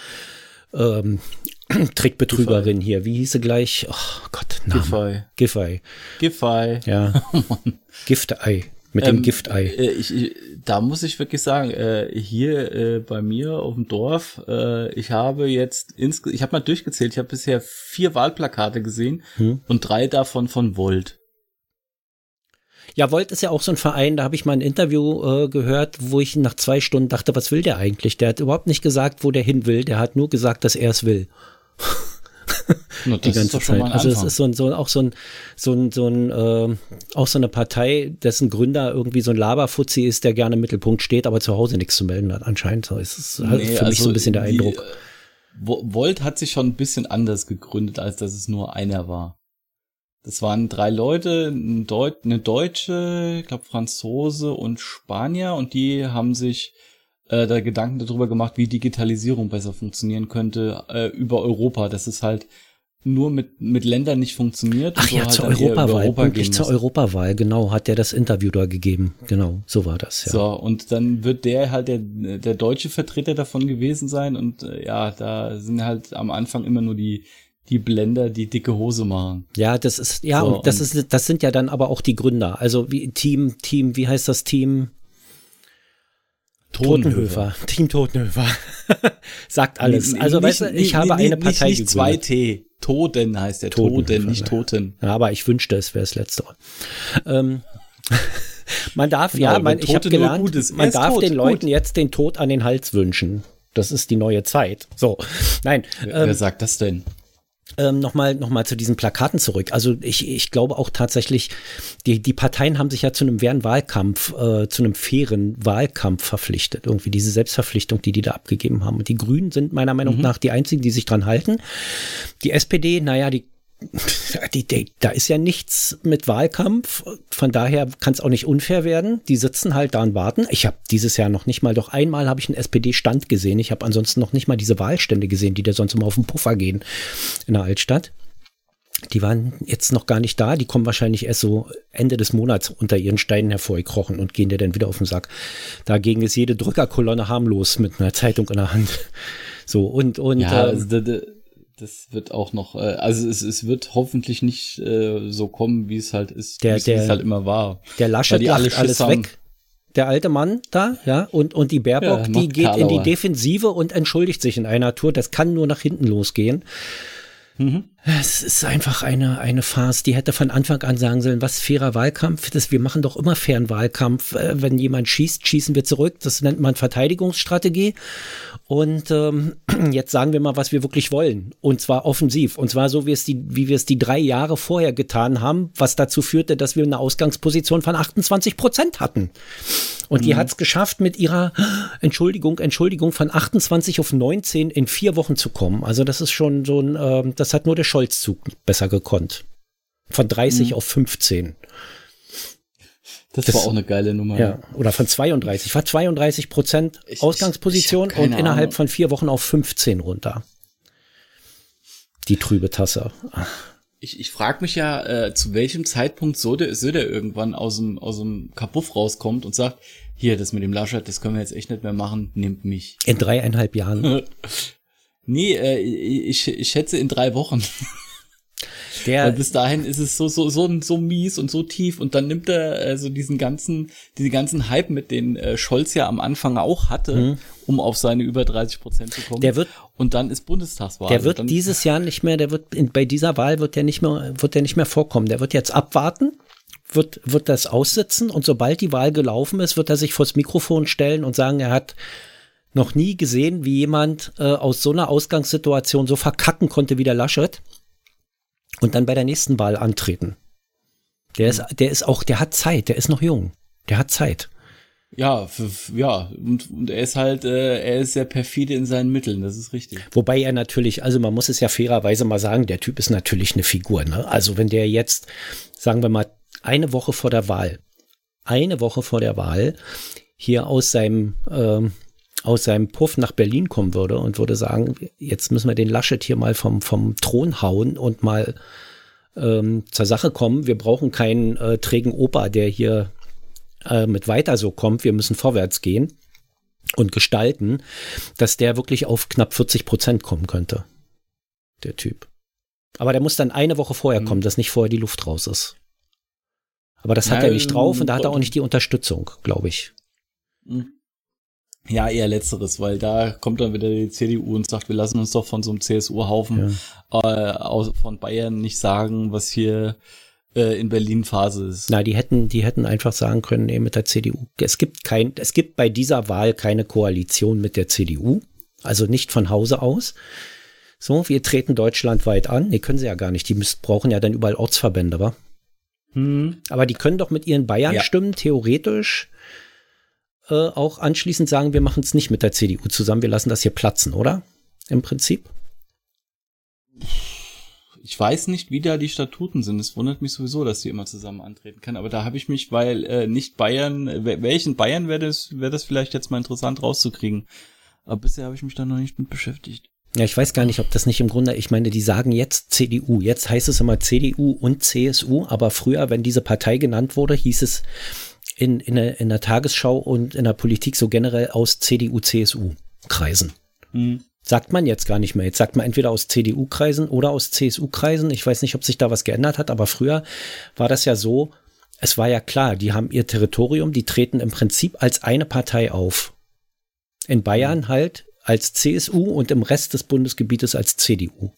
ähm, Trickbetrügerin hier. Wie hieß sie gleich? Oh Gott, Name. Giffey. Giffey. Giffey. Ja. Giftei. Mit dem Ähm, Giftei. Äh, ich, ich, da muss ich wirklich sagen, äh, hier äh, bei mir auf dem Dorf, äh, ich habe jetzt, ins, ich habe mal durchgezählt, ich habe bisher vier Wahlplakate gesehen Hm. und drei davon von Volt. Ja, Volt ist ja auch so ein Verein, da habe ich mal ein Interview äh, gehört, wo ich nach zwei Stunden dachte, was will der eigentlich? Der hat überhaupt nicht gesagt, wo der hin will, der hat nur gesagt, dass er es will. Na, die ganze Zeit. Also es ist so ein, so ein, auch so ein, so ein, so ein äh, auch so eine Partei, dessen Gründer irgendwie so ein Laberfuzzi ist, der gerne im Mittelpunkt steht, aber zu Hause nichts zu melden hat. Anscheinend so ist es halt für mich so ein bisschen der also die, Eindruck. äh, Vo- Volt hat sich schon ein bisschen anders gegründet, als dass es nur einer war. Das waren drei Leute, ein Deut eine Deutsche, ich glaube Franzose und Spanier und die haben sich äh, da Gedanken darüber gemacht, wie Digitalisierung besser funktionieren könnte äh, über Europa, dass es halt nur mit, mit Ländern nicht funktioniert. Ach so ja, halt zur über Europawahl, Europa gehen zur. Europawahl, genau, hat der das Interview da gegeben. Genau, so war das, ja. So, und dann wird der halt der, der deutsche Vertreter davon gewesen sein und äh, ja, da sind halt am Anfang immer nur die, die Blender, die dicke Hose machen. Ja, das ist, ja, So, und das ist, das sind ja dann aber auch die Gründer. Also wie Team, Team, wie heißt das Team? Totenhöfer. Team Totenhöfer. Sagt alles. also, nicht, weißt du, ich nicht, habe eine Partei nicht, nicht gegründet. 2T. Toten heißt der. Toten, nicht Toten. Ja, aber ich wünschte, es wäre das Letzte. Ähm, man darf, genau, ja, man, ich habe gelernt, man darf tot, den Leuten gut. jetzt den Tod an den Hals wünschen. Das ist die neue Zeit. So, nein. Wer, ähm, wer sagt das denn? Ähm, nochmal noch mal zu diesen Plakaten zurück. Also ich, ich glaube auch tatsächlich, die, die Parteien haben sich ja zu einem fairen Wahlkampf, äh, zu einem fairen Wahlkampf verpflichtet. Irgendwie diese Selbstverpflichtung, die die da abgegeben haben. Und die Grünen sind meiner Meinung mhm. nach die einzigen, die sich dran halten. Die SPD, naja, die die, die, da ist ja nichts mit Wahlkampf, von daher kann es auch nicht unfair werden. Die sitzen halt da und warten. Ich habe dieses Jahr noch nicht mal, doch einmal habe ich einen SPD-Stand gesehen. Ich habe ansonsten noch nicht mal diese Wahlstände gesehen, die da sonst immer auf den Puffer gehen in der Altstadt. Die waren jetzt noch gar nicht da. Die kommen wahrscheinlich erst so Ende des Monats unter ihren Steinen hervorgekrochen und gehen dir dann wieder auf den Sack. Dagegen ist jede Drückerkolonne harmlos mit einer Zeitung in der Hand. So und und ja, also, das wird auch noch, äh, also es, es wird hoffentlich nicht äh, so kommen, wie es halt ist, der, wie es halt immer war. Der Laschet lacht alles haben. weg. Der alte Mann da, ja, und, und die Baerbock, ja, die geht Karlauer. in die Defensive und entschuldigt sich in einer Tour. Das kann nur nach hinten losgehen. Mhm. Es ist einfach eine, eine Farce. Die hätte von Anfang an sagen sollen, was fairer Wahlkampf. Das, wir machen doch immer fairen Wahlkampf. Äh, wenn jemand schießt, schießen wir zurück. Das nennt man Verteidigungsstrategie. Und ähm, jetzt sagen wir mal, was wir wirklich wollen. Und zwar offensiv. Und zwar so, wie, es die, wie wir es die drei Jahre vorher getan haben, was dazu führte, dass wir eine Ausgangsposition von 28 Prozent hatten. Und mhm. die hat es geschafft, mit ihrer Entschuldigung, Entschuldigung von 28 auf 19 in vier Wochen zu kommen. Also das ist schon so ein, äh, das hat nur der Scholz-Zug besser gekonnt. Von 30 mhm. auf 15. Das, das, war auch eine geile Nummer. Ja, oder von 32. War 32 Prozent Ausgangsposition ich, ich und innerhalb Ahnung. von vier Wochen auf 15 runter. Die trübe Tasse. Ich, ich frage mich ja, äh, zu welchem Zeitpunkt Söder, Söder irgendwann aus dem, aus dem Kapuff rauskommt und sagt, hier, das mit dem Laschet, das können wir jetzt echt nicht mehr machen, nimmt mich. In dreieinhalb Jahren. nee, äh, ich, ich schätze in drei Wochen. Der, Weil bis dahin ist es so, so, so, so mies und so tief und dann nimmt er also diesen ganzen, diesen ganzen Hype mit den äh, Scholz ja am Anfang auch hatte, mhm. Um auf seine über 30 Prozent zu kommen. Der wird, und dann ist Bundestagswahl. Der wird dieses Jahr nicht mehr, der wird, in, bei dieser Wahl wird der nicht mehr, wird der nicht mehr vorkommen. Der wird jetzt abwarten, wird, wird das aussitzen und sobald die Wahl gelaufen ist, wird er sich vors Mikrofon stellen und sagen, er hat noch nie gesehen, wie jemand äh, aus so einer Ausgangssituation so verkacken konnte wie der Laschet und dann bei der nächsten Wahl antreten. Der ist, der ist auch, der hat Zeit, der ist noch jung. Der hat Zeit. Ja, ja, und, und er ist halt, äh, er ist sehr perfide in seinen Mitteln, das ist richtig. Wobei er natürlich, also man muss es ja fairerweise mal sagen, der Typ ist natürlich eine Figur, ne? Also wenn der jetzt, sagen wir mal, eine Woche vor der Wahl, eine Woche vor der Wahl hier aus seinem, ähm, aus seinem Puff nach Berlin kommen würde und würde sagen, jetzt müssen wir den Laschet hier mal vom, vom Thron hauen und mal ähm, zur Sache kommen. Wir brauchen keinen äh, trägen Opa, der hier äh, mit weiter so kommt. Wir müssen vorwärts gehen und gestalten, dass der wirklich auf knapp 40 Prozent kommen könnte. Der Typ. Aber der muss dann eine Woche vorher mhm. kommen, dass nicht vorher die Luft raus ist. Aber das hat ja, er nicht drauf und da hat er auch nicht die Unterstützung, glaube ich. Mhm. Ja, eher letzteres, weil da kommt dann wieder die CDU und sagt, wir lassen uns doch von so einem CSU-Haufen ja. äh, aus, von Bayern nicht sagen, was hier äh, in Berlin Phase ist. Na, die hätten, die hätten einfach sagen können, nee, mit der CDU. Es gibt kein, es gibt bei dieser Wahl keine Koalition mit der CDU, also nicht von Hause aus. So, wir treten deutschlandweit an. Nee, können sie ja gar nicht. Die müssen, brauchen ja dann überall Ortsverbände, wa? Hm. Aber die können doch mit ihren Bayern-Stimmen ja. theoretisch äh, auch anschließend sagen, wir machen es nicht mit der CDU zusammen, wir lassen das hier platzen, oder? Im Prinzip? Ich weiß nicht, wie da die Statuten sind. Es wundert mich sowieso, dass die immer zusammen antreten können. Aber da habe ich mich, weil äh, nicht Bayern, welchen Bayern wäre das, wäre das vielleicht jetzt mal interessant rauszukriegen. Aber bisher habe ich mich da noch nicht mit beschäftigt. Ja, ich weiß gar nicht, ob das nicht im Grunde, ich meine, die sagen jetzt CDU. Jetzt heißt es immer CDU und CSU, aber früher, wenn diese Partei genannt wurde, hieß es in, in, der, in der Tagesschau und in der Politik so generell aus CDU-CSU-Kreisen. Mhm. Sagt man jetzt gar nicht mehr. Jetzt sagt man entweder aus CDU-Kreisen oder aus CSU-Kreisen. Ich weiß nicht, ob sich da was geändert hat, aber früher war das ja so, es war ja klar, die haben ihr Territorium, die treten im Prinzip als eine Partei auf. In Bayern halt als CSU und im Rest des Bundesgebietes als CDU.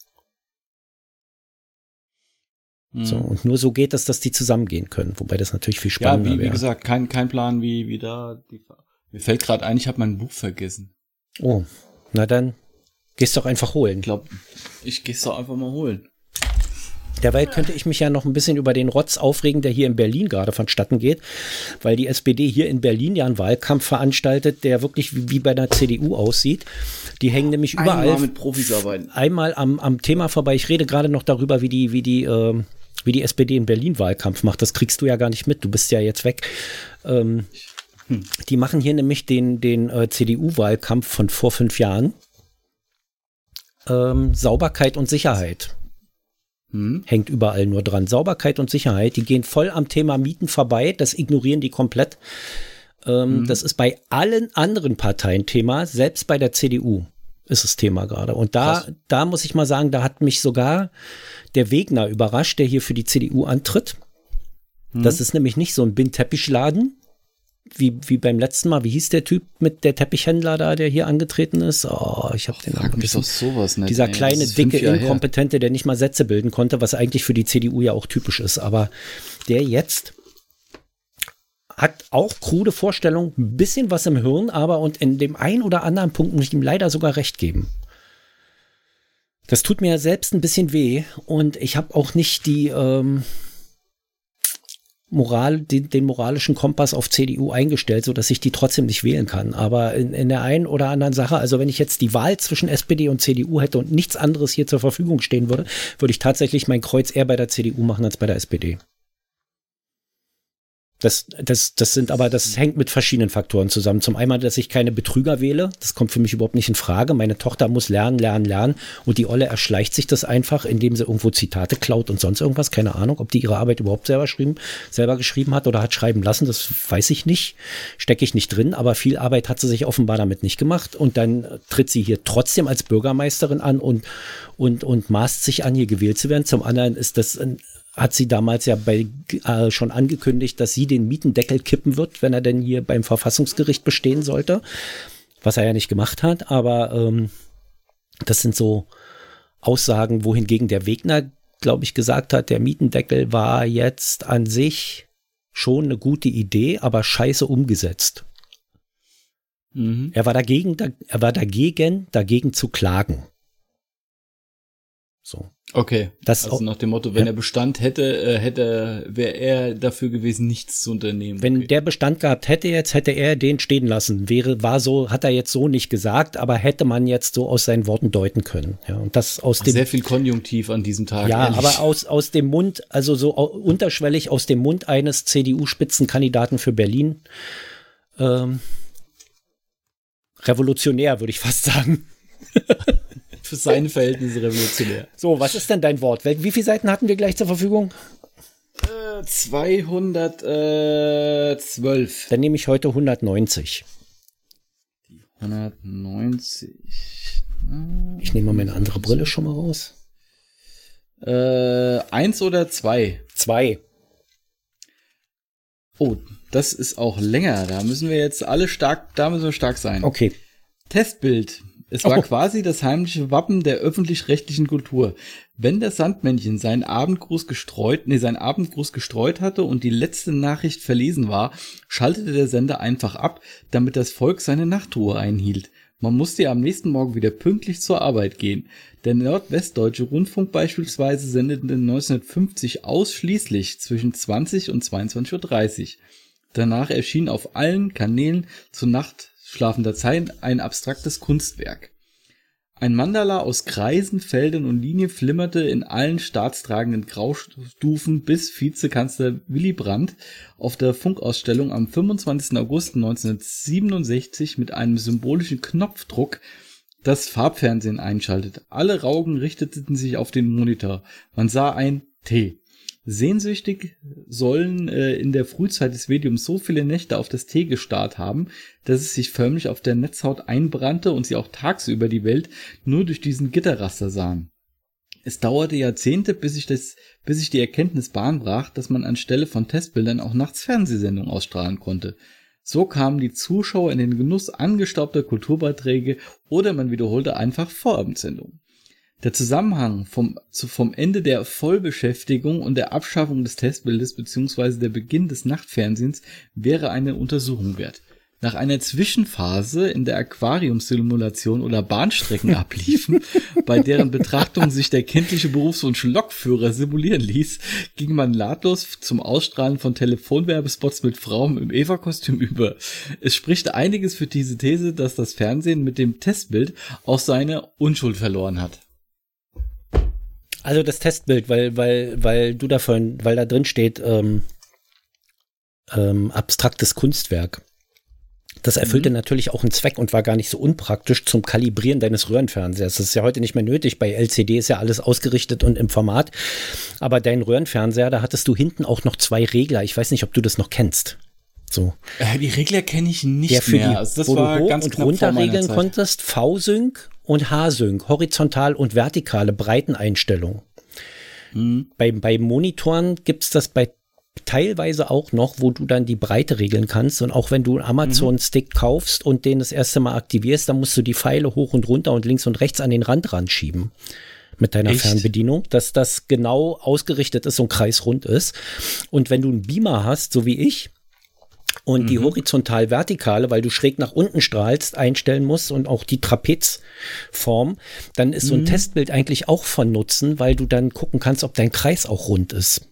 Mhm. So, und nur so geht es, dass die zusammengehen können, wobei das natürlich viel spannender Ja, wie, wäre. wie gesagt, kein, kein Plan, wie, wie da die, Mir fällt gerade ein, ich habe mein Buch vergessen. Oh, na dann gehst doch einfach holen. Ich glaube, ich geh's doch einfach mal holen. Derweil könnte ich mich ja noch ein bisschen über den Rotz aufregen, der hier in Berlin gerade vonstatten geht, weil die SPD hier in Berlin ja einen Wahlkampf veranstaltet, der wirklich wie, wie bei der CDU aussieht. Die hängen nämlich überall Einmal mit Profis arbeiten. einmal am, am Thema vorbei. Ich rede gerade noch darüber, wie die, wie die, ähm, wie die SPD in Berlin Wahlkampf macht. Das kriegst du ja gar nicht mit. Du bist ja jetzt weg. Ähm, Die machen hier nämlich den, den äh, CDU-Wahlkampf von vor fünf Jahren. Ähm, Sauberkeit und Sicherheit Hm? hängt überall nur dran. Sauberkeit und Sicherheit, die gehen voll am Thema Mieten vorbei, das ignorieren die komplett. Ähm, Das ist bei allen anderen Parteien Thema, selbst bei der CDU ist es Thema gerade. Und da, Krass. da muss ich mal sagen, da hat mich sogar der Wegner überrascht, der hier für die CDU antritt. Das ist nämlich nicht so ein Bindteppichtladen, wie, wie beim letzten Mal. Wie hieß der Typ mit der Teppichhändler da, der hier angetreten ist? Oh, ich habe den Frag mich doch sowas nicht. Dieser ey. Kleine, dicke, her. inkompetente, der nicht mal Sätze bilden konnte, was eigentlich für die CDU ja auch typisch ist. Aber der jetzt hat auch krude Vorstellungen, ein bisschen was im Hirn, aber und in dem einen oder anderen Punkt muss ich ihm leider sogar recht geben. Das tut mir selbst ein bisschen weh und ich habe auch nicht die ähm, Moral, den, den moralischen Kompass auf CDU eingestellt, so dass ich die trotzdem nicht wählen kann. Aber in, in der einen oder anderen Sache, also wenn ich jetzt die Wahl zwischen SPD und CDU hätte und nichts anderes hier zur Verfügung stehen würde, würde ich tatsächlich mein Kreuz eher bei der CDU machen als bei der SPD. Das, das, das sind aber, das hängt mit verschiedenen Faktoren zusammen. Zum einen, dass ich keine Betrüger wähle. Das kommt für mich überhaupt nicht in Frage. Meine Tochter muss lernen, lernen, lernen. Und die Olle erschleicht sich das einfach, indem sie irgendwo Zitate klaut und sonst irgendwas. Keine Ahnung, ob die ihre Arbeit überhaupt selber geschrieben, selber geschrieben hat oder hat schreiben lassen. Das weiß ich nicht. Stecke ich nicht drin. Aber viel Arbeit hat sie sich offenbar damit nicht gemacht. Und dann tritt sie hier trotzdem als Bürgermeisterin an und, und, und maßt sich an, hier gewählt zu werden. Zum anderen ist das ein, hat sie damals ja bei, äh, schon angekündigt, dass sie den Mietendeckel kippen wird, wenn er denn hier beim Verfassungsgericht bestehen sollte, was er ja nicht gemacht hat. Aber ähm, das sind so Aussagen, wohingegen der Wegner, glaube ich, gesagt hat, der Mietendeckel war jetzt an sich schon eine gute Idee, aber scheiße umgesetzt. Mhm. Er war dagegen, da, er war dagegen, dagegen zu klagen. So. Okay. Das also nach dem Motto, wenn Ja. er Bestand hätte, äh, hätte, wäre er dafür gewesen, nichts zu unternehmen. Wenn okay. der Bestand gehabt hätte jetzt, hätte er den stehen lassen. Wäre, war so, hat er jetzt so nicht gesagt, aber hätte man jetzt so aus seinen Worten deuten können. Ja, und das aus dem, Sehr viel Konjunktiv an diesem Tag. ja, ehrlich. aber aus, aus dem Mund, also so unterschwellig aus dem Mund eines CDU-Spitzenkandidaten für Berlin. Ähm, revolutionär, würde ich fast sagen. für seine Verhältnisse revolutionär. So, was ist denn dein Wort? Wie viele Seiten hatten wir gleich zur Verfügung? Äh, 212. Dann nehme ich heute 190. 190. Ich nehme mal meine andere Brille schon mal raus. Äh, eins oder zwei? Zwei. Oh, das ist auch länger. Da müssen wir jetzt alle stark, da müssen wir stark sein. Okay. Testbild. Es war Oh. quasi das heimliche Wappen der öffentlich-rechtlichen Kultur. Wenn das Sandmännchen seinen Abendgruß gestreut, nee, seinen Abendgruß gestreut hatte und die letzte Nachricht verlesen war, schaltete der Sender einfach ab, damit das Volk seine Nachtruhe einhielt. Man musste ja am nächsten Morgen wieder pünktlich zur Arbeit gehen. Der Nordwestdeutsche Rundfunk beispielsweise sendete 1950 ausschließlich zwischen 20 und 22.30 Uhr. Danach erschien auf allen Kanälen zur Nacht schlafender Zeit ein abstraktes Kunstwerk. Ein Mandala aus Kreisen, Feldern und Linien flimmerte in allen staatstragenden Graustufen, bis Vizekanzler Willy Brandt auf der Funkausstellung am 25. August 1967 mit einem symbolischen Knopfdruck das Farbfernsehen einschaltet. Alle Augen richteten sich auf den Monitor. Man sah ein T. Sehnsüchtig sollen äh, in der Frühzeit des Mediums so viele Nächte auf das T gestarrt haben, dass es sich förmlich auf der Netzhaut einbrannte und sie auch tagsüber die Welt nur durch diesen Gitterraster sahen. Es dauerte Jahrzehnte, bis sich, das, bis sich die Erkenntnis Bahn brach, dass man anstelle von Testbildern auch nachts Fernsehsendungen ausstrahlen konnte. So kamen die Zuschauer in den Genuss angestaubter Kulturbeiträge oder man wiederholte einfach Vorabendsendungen. Der Zusammenhang vom, zu, vom Ende der Vollbeschäftigung und der Abschaffung des Testbildes bzw. der Beginn des Nachtfernsehens wäre eine Untersuchung wert. Nach einer Zwischenphase, in der Aquariumsimulation oder Bahnstrecken abliefen, bei deren Betrachtung sich der kindliche Berufswunsch Lokführer simulieren ließ, ging man nahtlos zum Ausstrahlen von Telefonwerbespots mit Frauen im Eva-Kostüm über. Es spricht einiges für diese These, dass das Fernsehen mit dem Testbild auch seine Unschuld verloren hat. Also das Testbild, weil, weil, weil du davon, weil da drin steht, ähm, ähm, abstraktes Kunstwerk. Das erfüllte mhm. natürlich auch einen Zweck und war gar nicht so unpraktisch zum Kalibrieren deines Röhrenfernsehers. Das ist ja heute nicht mehr nötig. Bei LCD ist ja alles ausgerichtet und im Format. Aber dein Röhrenfernseher, da hattest du hinten auch noch zwei Regler. Ich weiß nicht, ob du das noch kennst. So. Äh, die Regler kenne ich nicht Der für mehr. Die, also das wo war du hoch ganz und runter regeln konntest. V-Sync und H-Sync. Horizontal und vertikale Breiteneinstellung. Mhm. Bei, bei Monitoren gibt's das bei teilweise auch noch, wo du dann die Breite regeln kannst. Und auch wenn du einen Amazon-Stick mhm. kaufst und den das erste Mal aktivierst, dann musst du die Pfeile hoch und runter und links und rechts an den Rand ran schieben mit deiner Echt? Fernbedienung, dass das genau ausgerichtet ist und kreisrund ist. Und wenn du einen Beamer hast, so wie ich, und mhm. die horizontal-vertikale, weil du schräg nach unten strahlst, einstellen musst und auch die Trapezform, dann ist so ein mhm. Testbild eigentlich auch von Nutzen, weil du dann gucken kannst, ob dein Kreis auch rund ist.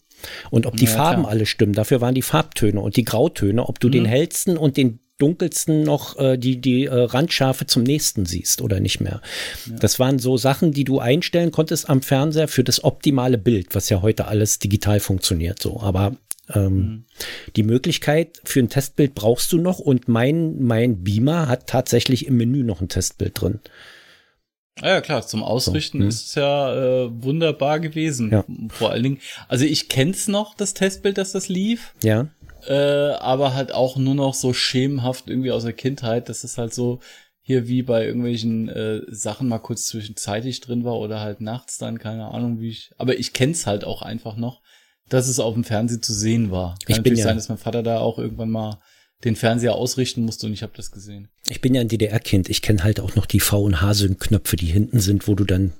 Und ob die ja, Farben klar. alle stimmen, dafür waren die Farbtöne und die Grautöne, ob du mhm. den hellsten und den dunkelsten noch äh, die, die äh, Randschärfe zum nächsten siehst oder nicht mehr. Ja. Das waren so Sachen, die du einstellen konntest am Fernseher für das optimale Bild, was ja heute alles digital funktioniert so. Aber ähm, mhm. die Möglichkeit für ein Testbild brauchst du noch und mein, mein Beamer hat tatsächlich im Menü noch ein Testbild drin. Ah ja, klar, zum Ausrichten so, hm. ist es ja äh, wunderbar gewesen. Ja. Vor allen Dingen, also ich kenn's noch, das Testbild, dass das lief. Ja. Äh, aber halt auch nur noch so schemenhaft irgendwie aus der Kindheit, dass es halt so hier wie bei irgendwelchen äh, Sachen mal kurz zwischenzeitig drin war oder halt nachts dann, keine Ahnung, wie ich. Aber ich kenn's halt auch einfach noch, dass es auf dem Fernsehen zu sehen war. Kann ich bin ja sein, dass mein Vater da auch irgendwann mal den Fernseher ausrichten musste und ich habe das gesehen. Ich bin ja ein DDR-Kind. Ich kenne halt auch noch die V- und H-Sync-Knöpfe, die hinten sind, wo du dann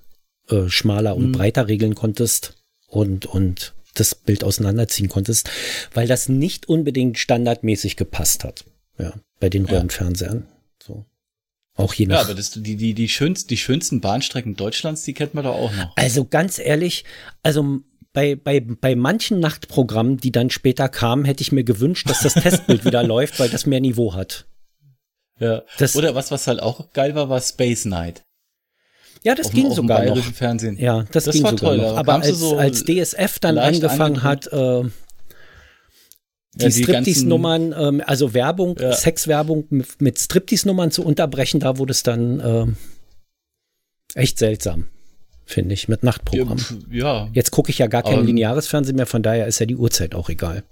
äh, schmaler und mhm. breiter regeln konntest und, und das Bild auseinanderziehen konntest, weil das nicht unbedingt standardmäßig gepasst hat. Ja, bei den. Röhrenfernsehern. So. Auch je nach. Ja, aber das, die, die, die, schönsten, die schönsten Bahnstrecken Deutschlands, die kennt man doch auch noch. Also ganz ehrlich, also bei, bei, bei manchen Nachtprogrammen, die dann später kamen, hätte ich mir gewünscht, dass das Testbild wieder läuft, weil das mehr Niveau hat. Ja. Das, Oder was, was halt auch geil war, war Space Night. Ja, das auf ging sogar noch. Fernsehen. Ja, das, das ging war sogar toll, noch. Aber als, so als DSF dann angefangen hat, äh, die, ja, Striptease-Nummern, ähm, also Werbung, ja. Sexwerbung mit, mit Striptease-Nummern zu unterbrechen, da wurde es dann äh, echt seltsam finde ich, mit Nachtprogramm. Ja. Jetzt gucke ich ja gar kein um, lineares Fernsehen mehr, von daher ist ja die Uhrzeit auch egal.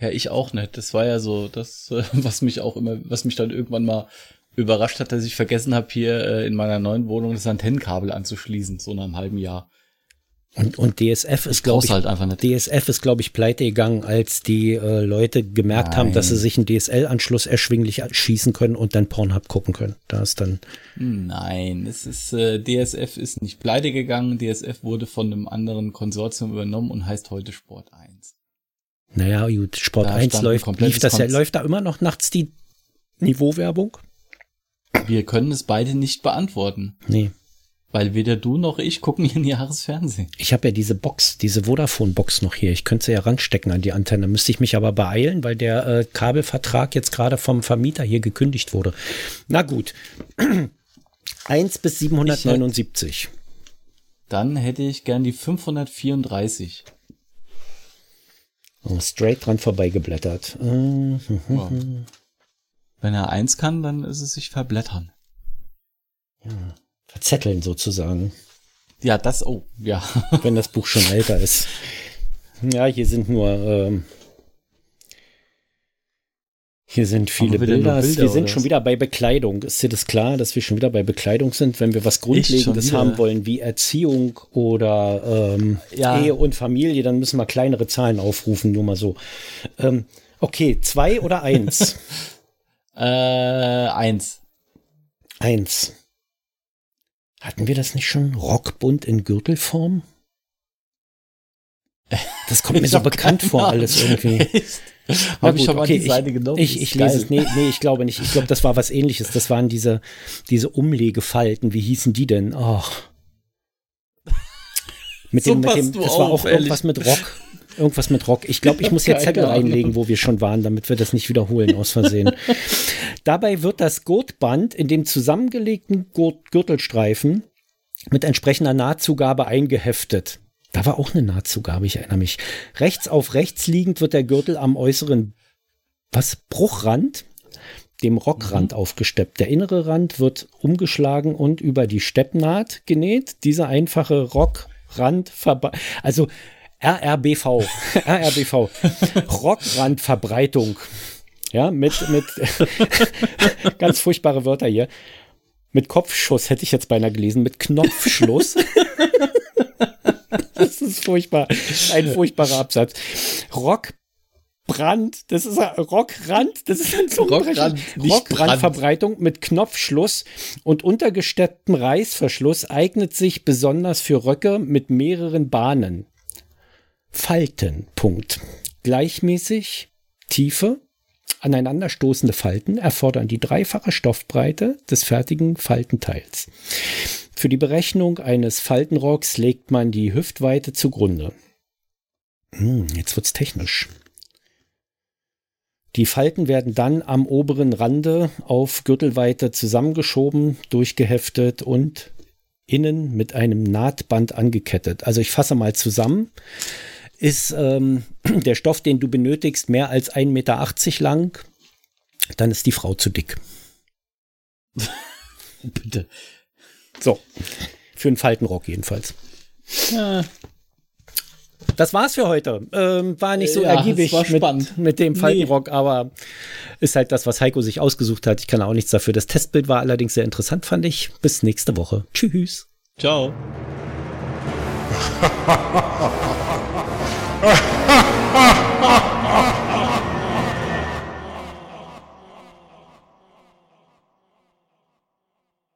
Ja, ich auch nicht. Das war ja so das, was mich auch immer, was mich dann irgendwann mal überrascht hat, dass ich vergessen habe, hier äh, in meiner neuen Wohnung das Antennenkabel anzuschließen, so nach einem halben Jahr. Und, und DSF ist, glaube ich, halt einfach nicht. DSF ist, glaube ich, pleite gegangen, als die äh, Leute gemerkt Nein. haben, dass sie sich einen DSL-Anschluss erschwinglich schießen können und dann Pornhub gucken können. Da ist dann. Nein, es ist, äh, DSF ist nicht pleite gegangen. DSF wurde von einem anderen Konsortium übernommen und heißt heute Sport 1. Naja, gut, Sport da 1 läuft, lief das ja, läuft da immer noch nachts die Niveauwerbung? Wir können es beide nicht beantworten. Nee. Weil weder du noch ich gucken hier ein Jahresfernsehen. Ich habe ja diese Box, diese Vodafone-Box noch hier. Ich könnte sie ja ranstecken an die Antenne. Müsste ich mich aber beeilen, weil der äh, Kabelvertrag jetzt gerade vom Vermieter hier gekündigt wurde. Na gut. 1 bis 779. Ich, dann hätte ich gern die 534. Oh, straight dran vorbeigeblättert. Ja. Wenn er eins kann, dann ist es sich verblättern. Ja verzetteln sozusagen. Ja, das, oh, ja. Wenn das Buch schon älter ist. Ja, hier sind nur, ähm, hier sind viele Bilder. Bilder. Wir sind schon wieder bei Bekleidung. Ist dir das klar, dass wir schon wieder bei Bekleidung sind, wenn wir was Grundlegendes haben wollen, wie Erziehung oder ähm, ja. Ehe und Familie, dann müssen wir kleinere Zahlen aufrufen, nur mal so. Ähm, Okay, zwei oder eins? äh, eins. Eins. Hatten wir das nicht schon? Rockbund in Gürtelform? Das kommt mir so bekannt vor, alles irgendwie. Habe ich schon mal okay, die Seite genommen. Ich, ich lese es, nee, nee, ich glaube nicht. Ich glaube, das war was ähnliches. Das waren diese, diese Umlegefalten. Wie hießen die denn? Ach. Mit dem, so mit dem, das war auch ehrlich. irgendwas mit Rock. Irgendwas mit Rock. Ich glaube, ich muss jetzt Zettel reinlegen, wo wir schon waren, damit wir das nicht wiederholen aus Versehen. Dabei wird das Gurtband in dem zusammengelegten Gurt Gürtelstreifen mit entsprechender Nahtzugabe eingeheftet. Da war auch eine Nahtzugabe, ich erinnere mich. Rechts auf rechts liegend wird der Gürtel am äußeren was Bruchrand, dem Rockrand mhm. aufgesteppt. Der innere Rand wird umgeschlagen und über die Steppnaht genäht. Dieser einfache Rockrand, also RRBV, RRBV, Rockrandverbreitung. Ja, mit, mit ganz furchtbare Wörter hier. Mit Kopfschuss hätte ich jetzt beinahe gelesen, mit Knopfschluss. das ist furchtbar. Ein furchtbarer Absatz. Rockbrand, das ist Rockrand, das ist ein Zungenbrecher. Rockbrandverbreitung mit Knopfschluss und untergestepptem Reißverschluss eignet sich besonders für Röcke mit mehreren Bahnen. Falten, Punkt. Gleichmäßig, Tiefe, aneinanderstoßende Falten erfordern die dreifache Stoffbreite des fertigen Faltenteils. Für die Berechnung eines Faltenrocks legt man die Hüftweite zugrunde. Hm, jetzt wird's technisch. Die Falten werden dann am oberen Rande auf Gürtelweite zusammengeschoben, durchgeheftet und innen mit einem Nahtband angekettet. Also ich fasse mal zusammen. Ist ähm, der Stoff, den du benötigst, mehr als 1,80 Meter lang, dann ist die Frau zu dick. Bitte. So. Für einen Faltenrock jedenfalls. Ja. Das war's für heute. Ähm, war nicht so ja, ergiebig mit, mit, dem Faltenrock, nee. aber ist halt das, was Heiko sich ausgesucht hat. Ich kann auch nichts dafür. Das Testbild war allerdings sehr interessant, fand ich. Bis nächste Woche. Tschüss. Ciao. Ha ha ha ha!